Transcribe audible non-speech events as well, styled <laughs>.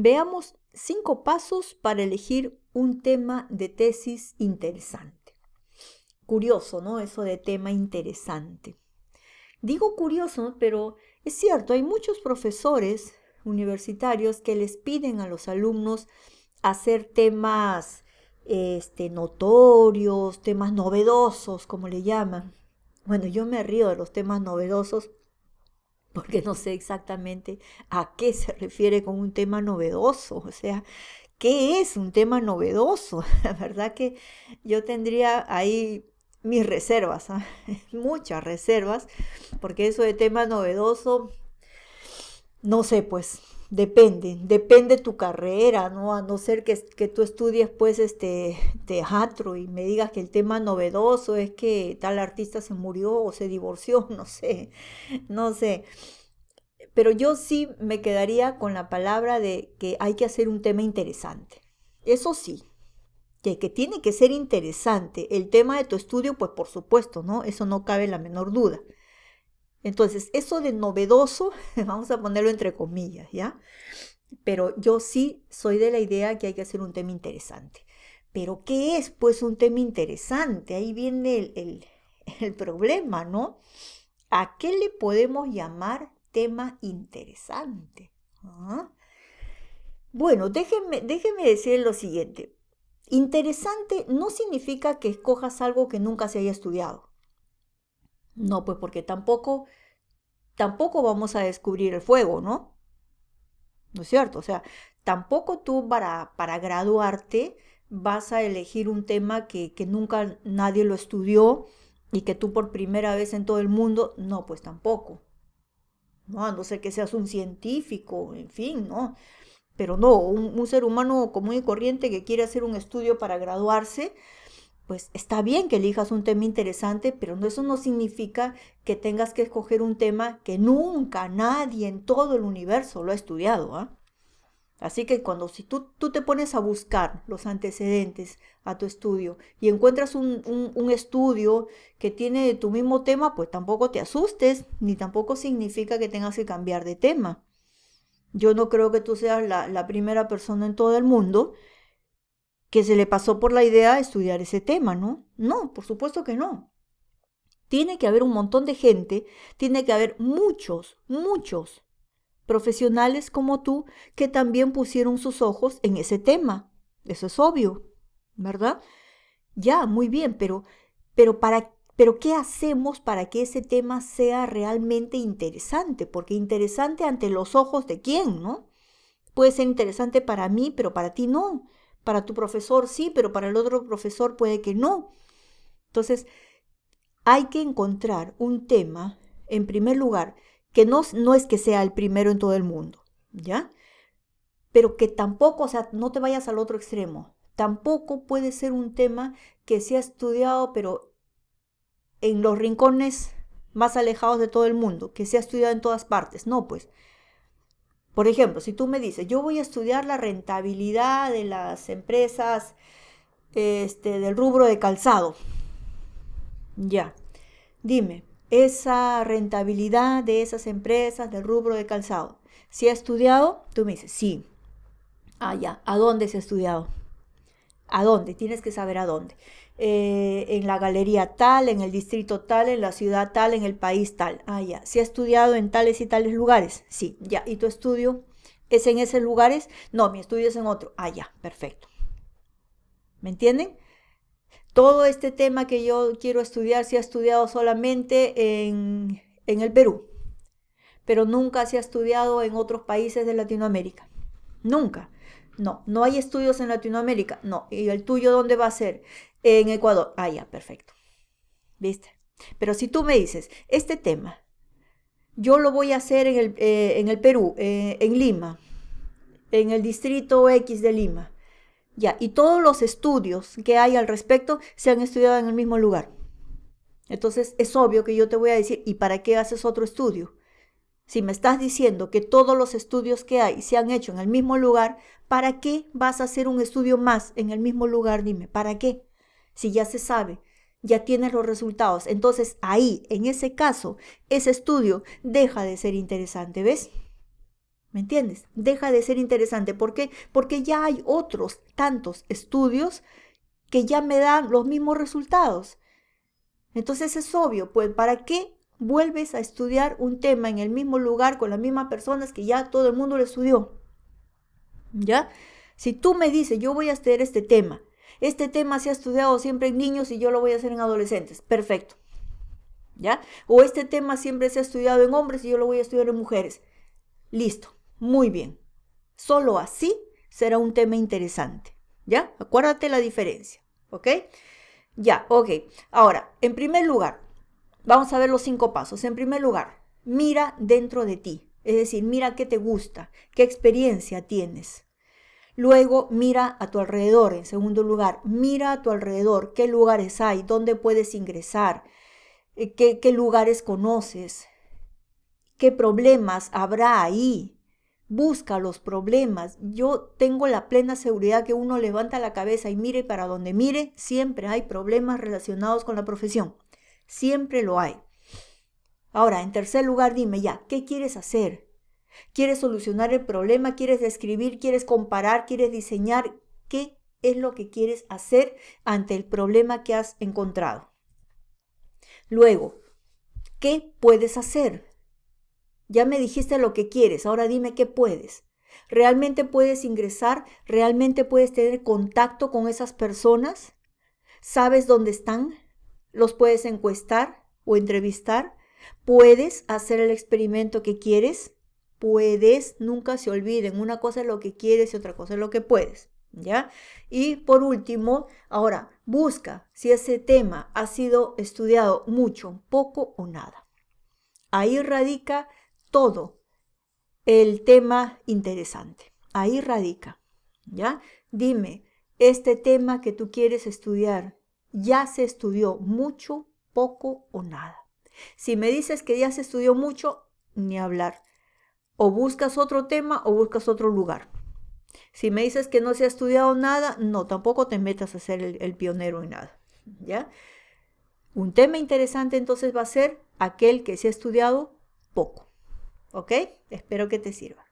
Veamos cinco pasos para elegir un tema de tesis interesante. Curioso, ¿no? Eso de tema interesante. Digo curioso, pero es cierto, hay muchos profesores universitarios que les piden a los alumnos hacer temas este, notorios, temas novedosos, como le llaman. Bueno, yo me río de los temas novedosos porque no sé exactamente a qué se refiere con un tema novedoso, o sea, ¿qué es un tema novedoso? <laughs> La verdad que yo tendría ahí mis reservas, ¿ah? <laughs> muchas reservas, porque eso de tema novedoso, no sé, pues depende, depende tu carrera, ¿no? A no ser que, que, tú estudies pues este teatro y me digas que el tema novedoso es que tal artista se murió o se divorció, <laughs> no sé, no sé. Pero yo sí me quedaría con la palabra de que hay que hacer un tema interesante. Eso sí, que, que tiene que ser interesante. El tema de tu estudio, pues por supuesto, ¿no? Eso no cabe la menor duda. Entonces, eso de novedoso, <laughs> vamos a ponerlo entre comillas, ¿ya? Pero yo sí soy de la idea que hay que hacer un tema interesante. Pero, ¿qué es pues un tema interesante? Ahí viene el, <laughs> problema, ¿no? ¿A qué le podemos llamar tema interesante? ¿Ah? Bueno, déjenme, déjenme decir lo siguiente. Interesante no significa que escojas algo que nunca se haya estudiado. No, pues porque tampoco, tampoco vamos a descubrir el fuego, ¿no? ¿No es cierto? O sea, tampoco tú para, para graduarte vas a elegir un tema que, que nunca nadie lo estudió y que tú por primera vez en todo el mundo, no, pues tampoco. No, a no ser que seas un científico, en fin, ¿no? Pero no, un, un, ser humano común y corriente que quiere hacer un estudio para graduarse, pues está bien que elijas un tema interesante, pero eso no significa que tengas que escoger un tema que nunca nadie en todo el universo lo ha estudiado. ¿ah? Así que cuando si tú, tú, te pones a buscar los antecedentes a tu estudio y encuentras un, un, estudio que tiene tu mismo tema, pues tampoco te asustes, ni tampoco significa que tengas que cambiar de tema. Yo no creo que tú seas la primera persona en todo el mundo que se le pasó por la idea estudiar ese tema, ¿no? No, por supuesto que no. Tiene que haber un montón de gente, tiene que haber muchos, muchos profesionales como tú que también pusieron sus ojos en ese tema. Eso es obvio, ¿verdad? Ya, muy bien, pero, pero para pero ¿qué hacemos para que ese tema sea realmente interesante? Porque interesante ante los ojos de quién, ¿no? Puede ser interesante para mí, pero para ti no. Para tu profesor sí, pero para el otro profesor puede que no. Entonces, hay que encontrar un tema, en primer lugar, que no, no es que sea el primero en todo el mundo, ¿ya? Pero que tampoco, o sea, no te vayas al otro extremo. Tampoco puede ser un tema que se ha estudiado, pero en los rincones más alejados de todo el mundo, que se ha estudiado en todas partes. No, pues por ejemplo, si tú me dices, yo voy a estudiar la rentabilidad de las empresas este, del rubro de calzado. Ya, dime, esa rentabilidad de esas empresas del rubro de calzado, ¿se ha estudiado? Tú me dices, sí. Ah, ya, ¿a dónde se ha estudiado? ¿A dónde? Tienes que saber a dónde. Eh, en la galería tal, en el distrito tal, en la ciudad tal, en el país tal. Ah. ¿Se ha estudiado en tales y tales lugares? Sí, ya. ¿Y tu estudio es en esos lugares? No, mi estudio es en otro. Ah, perfecto. ¿Me entienden? Todo este tema que yo quiero estudiar se ha estudiado solamente en, en el Perú, pero nunca se ha estudiado en otros países de Latinoamérica. Nunca. No, no hay estudios en Latinoamérica. No. ¿Y el tuyo dónde va a ser? En Ecuador. Ah, ya, perfecto. ¿Viste? Pero si tú me dices, este tema, yo lo voy a hacer en el, eh, en el Perú, eh, en Lima, en el distrito X de Lima. Ya, y todos los estudios que hay al respecto se han estudiado en el mismo lugar. Entonces es obvio que yo te voy a decir, ¿y para qué haces otro estudio? Si me estás diciendo que todos los estudios que hay se han hecho en el mismo lugar, ¿para qué vas a hacer un estudio más en el mismo lugar? Dime, ¿para qué? Si ya se sabe, ya tienes los resultados. Entonces ahí, en ese caso, ese estudio deja de ser interesante, ¿ves? ¿Me entiendes? Deja de ser interesante. ¿Por qué? Porque ya hay otros tantos estudios que ya me dan los mismos resultados. Entonces es obvio, pues ¿para qué vuelves a estudiar un tema en el mismo lugar con las mismas personas que ya todo el mundo lo estudió? ¿Ya? Si tú me dices, yo voy a estudiar este tema, este tema se ha estudiado siempre en niños y yo lo voy a hacer en adolescentes, perfecto. ¿Ya? O este tema siempre se ha estudiado en hombres y yo lo voy a estudiar en mujeres. Listo, muy bien. Solo así será un tema interesante. ¿Ya? Acuérdate la diferencia. ¿Ok? Ya, ok. Ahora, en primer lugar, vamos a ver los cinco pasos. En primer lugar, mira dentro de ti. Es decir, mira qué te gusta, qué experiencia tienes. Luego, mira a tu alrededor. En segundo lugar, mira a tu alrededor. ¿Qué lugares hay? ¿Dónde puedes ingresar? Eh, ¿Qué, qué lugares conoces? ¿Qué problemas habrá ahí? busca los problemas. Yo tengo la plena seguridad que uno levanta la cabeza y mire para donde mire, siempre hay problemas relacionados con la profesión. Siempre lo hay. Ahora, en tercer lugar, dime ya, ¿qué quieres hacer? ¿Quieres solucionar el problema? ¿Quieres describir? ¿Quieres comparar? ¿Quieres diseñar? ¿Qué es lo que quieres hacer ante el problema que has encontrado? Luego, ¿qué puedes hacer? Ya me dijiste lo que quieres, ahora dime qué puedes. ¿Realmente puedes ingresar? ¿Realmente puedes tener contacto con esas personas? ¿Sabes dónde están? ¿Los puedes encuestar o entrevistar? ¿Puedes hacer el experimento que quieres? Puedes, nunca se olviden, una cosa es lo que quieres y otra cosa es lo que puedes. ¿Ya? Y por último, ahora busca si ese tema ha sido estudiado mucho, poco o nada. Ahí radica todo el tema interesante. Ahí radica, ¿ya? Dime, este tema que tú quieres estudiar, ¿ya se estudió mucho, poco o nada? Si me dices que ya se estudió mucho, ni hablar. O buscas otro tema o buscas otro lugar. Si me dices que no se ha estudiado nada, no, tampoco te metas a ser el, pionero en nada, ¿ya? Un tema interesante entonces va a ser aquel que se ha estudiado poco. ¿Ok? Espero que te sirva.